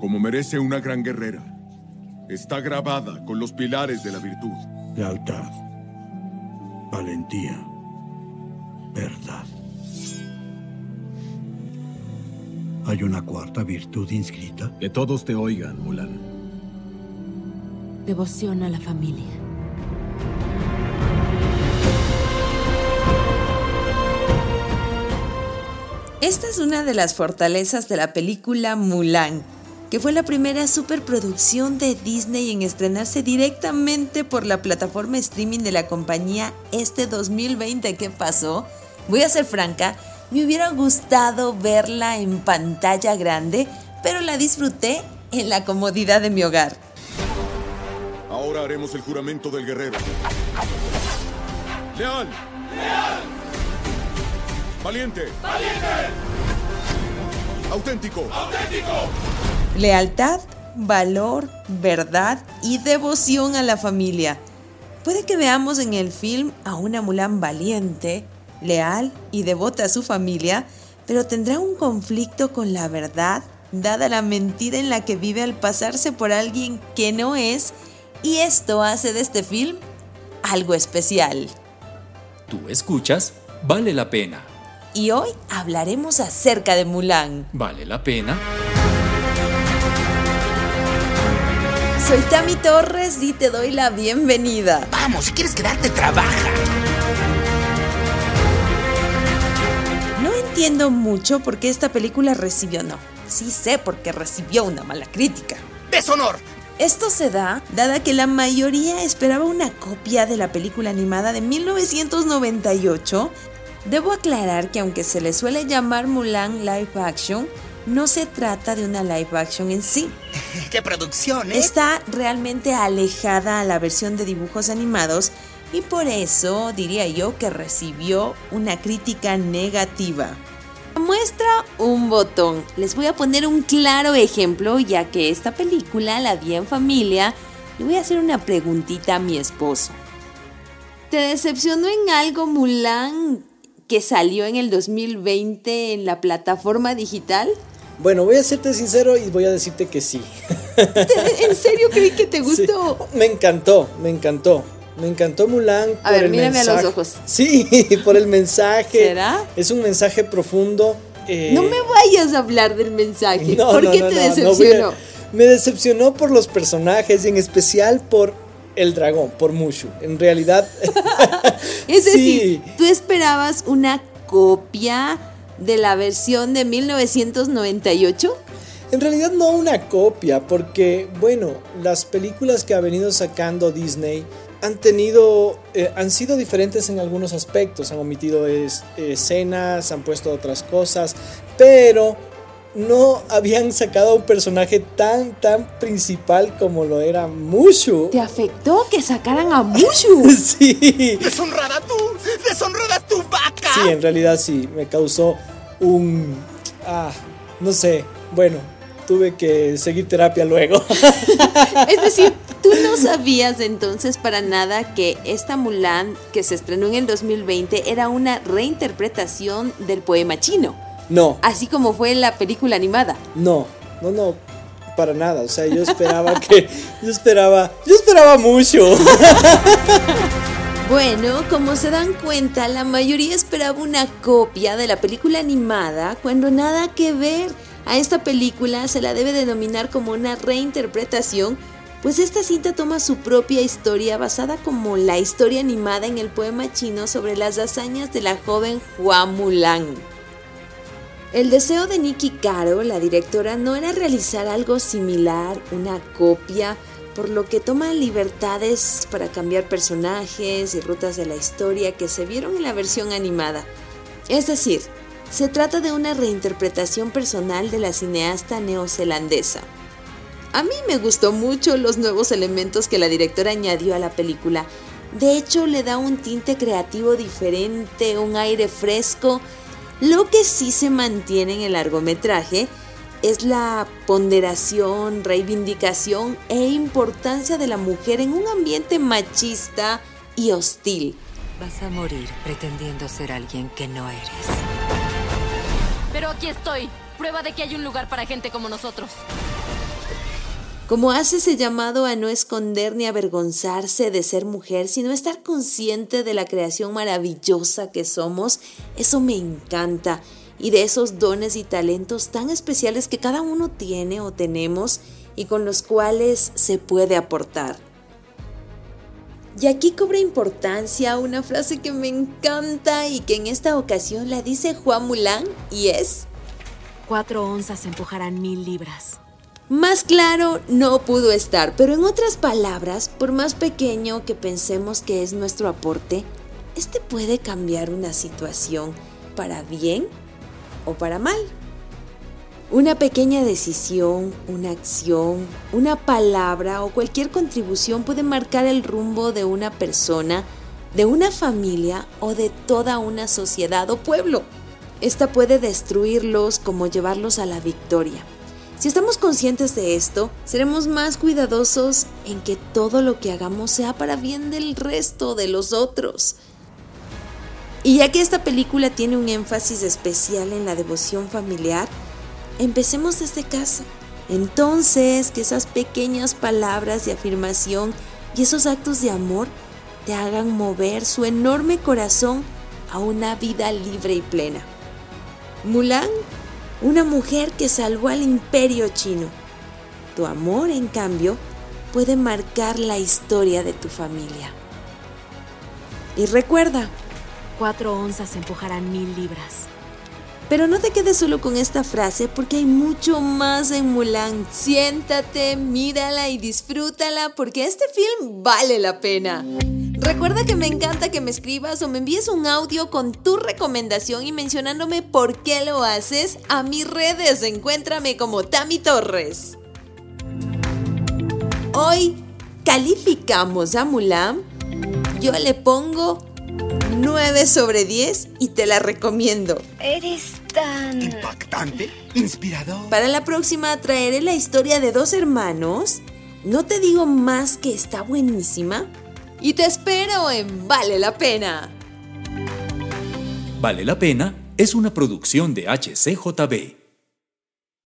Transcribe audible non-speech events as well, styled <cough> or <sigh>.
como merece una gran guerrera. Está grabada con los pilares de la virtud. Lealtad, valentía, verdad. ¿Hay una cuarta virtud inscrita? Que todos te oigan, Mulan. Devoción a la familia. Esta es una de las fortalezas de la película Mulan, que fue la primera superproducción de Disney en estrenarse directamente por la plataforma streaming de la compañía este 2020. ¿Qué pasó? Voy a ser franca, me hubiera gustado verla en pantalla grande, pero la disfruté en la comodidad de mi hogar. Ahora haremos el juramento del guerrero. ¡Leal! ¡Leal! ¡Valiente! ¡Valiente! ¡Auténtico! ¡Auténtico! Lealtad, valor, verdad y devoción a la familia. Puede que veamos en el film a una Mulan valiente, leal y devota a su familia, pero tendrá un conflicto con la verdad, dada la mentira en la que vive al pasarse por alguien que no es, y esto hace de este film algo especial. Tú escuchas, vale la pena. Y hoy hablaremos acerca de Mulan. ¿Vale la pena? Soy Tami Torres y te doy la bienvenida. Vamos, si quieres quedarte, trabaja. No entiendo mucho por qué esta película recibió no. Sí sé por qué recibió una mala crítica. ¡Deshonor! Esto se da dada que la mayoría esperaba una copia de la película animada de 1998. Debo aclarar que aunque se le suele llamar Mulan Live Action, no se trata de una live action en sí. <laughs> ¡Qué producción, eh! Está realmente alejada a la versión de dibujos animados y por eso diría yo que recibió una crítica negativa. Muestra un botón. Les voy a poner un claro ejemplo ya que esta película la vi en familia y voy a hacer una preguntita a mi esposo. ¿Te decepcionó en algo Mulan que salió en el 2020 en la plataforma digital? Bueno, voy a serte sincero y voy a decirte que sí. <laughs> ¿En serio creí que te gustó? Sí, me encantó, me encantó. Me encantó Mulan. A ver, mírame a los ojos. Sí, <laughs> por el mensaje. ¿Será? Es un mensaje profundo. Eh... No me vayas a hablar del mensaje. No, ¿Por no, qué no, te decepcionó? A... Me decepcionó por los personajes y en especial por el dragón, por Mushu. En realidad. <laughs> es decir, sí. tú esperabas una copia de la versión de 1998? En realidad no una copia, porque bueno, las películas que ha venido sacando Disney han tenido, eh, han sido diferentes en algunos aspectos, han omitido es, escenas, han puesto otras cosas, pero no habían sacado a un personaje tan, tan principal como lo era Mushu. ¿Te afectó que sacaran a Mushu? <laughs> sí. ¡Deshonrada tú! ¡Deshonrada tu vaca! Sí, en realidad sí, me causó un... Ah, no sé, bueno, tuve que seguir terapia luego. <laughs> es decir, tú no <laughs> sabías entonces para nada que esta Mulan que se estrenó en el 2020 era una reinterpretación del poema chino. No. Así como fue la película animada. No, no, no, para nada. O sea, yo esperaba que. Yo esperaba. Yo esperaba mucho. <laughs> Bueno, como se dan cuenta, la mayoría esperaba una copia de la película animada cuando nada que ver. A esta película se la debe denominar como una reinterpretación, pues esta cinta toma su propia historia basada como la historia animada en el poema chino sobre las hazañas de la joven Hua Mulan. El deseo de Nikki Caro, la directora, no era realizar algo similar, una copia, por lo que toma libertades para cambiar personajes y rutas de la historia que se vieron en la versión animada. Es decir, se trata de una reinterpretación personal de la cineasta neozelandesa. A mí me gustó mucho los nuevos elementos que la directora añadió a la película. De hecho, le da un tinte creativo diferente, un aire fresco. Lo que sí se mantiene en el largometraje es la ponderación, reivindicación e importancia de la mujer en un ambiente machista y hostil. Vas a morir pretendiendo ser alguien que no eres. Pero aquí estoy, prueba de que hay un lugar para gente como nosotros. Como hace ese llamado a no esconder ni avergonzarse de ser mujer, sino estar consciente de la creación maravillosa que somos, eso me encanta. Y de esos dones y talentos tan especiales que cada uno tiene o tenemos y con los cuales se puede aportar. Y aquí cobra importancia una frase que me encanta y que en esta ocasión la dice Juan Mulán y es... Cuatro onzas empujarán mil libras. Más claro no pudo estar, pero en otras palabras, por más pequeño que pensemos que es nuestro aporte, este puede cambiar una situación para bien o para mal. Una pequeña decisión, una acción, una palabra o cualquier contribución puede marcar el rumbo de una persona, de una familia o de toda una sociedad o pueblo. Esta puede destruirlos como llevarlos a la victoria. Si estamos conscientes de esto, seremos más cuidadosos en que todo lo que hagamos sea para bien del resto de los otros. Y ya que esta película tiene un énfasis especial en la devoción familiar, empecemos desde casa. Entonces, que esas pequeñas palabras de afirmación y esos actos de amor te hagan mover su enorme corazón a una vida libre y plena. Mulan una mujer que salvó al imperio chino. Tu amor, en cambio, puede marcar la historia de tu familia. Y recuerda, cuatro onzas empujarán mil libras. Pero no te quedes solo con esta frase porque hay mucho más en Mulan. Siéntate, mírala y disfrútala porque este film vale la pena. Recuerda que me encanta que me escribas o me envíes un audio con tu recomendación y mencionándome por qué lo haces a mis redes. Encuéntrame como Tami Torres. Hoy calificamos a Mulan. Yo le pongo 9 sobre 10 y te la recomiendo. Eres tan... Impactante, inspirador. Para la próxima traeré la historia de dos hermanos. No te digo más que está buenísima. Y te espero en Vale la Pena. Vale la Pena es una producción de HCJB.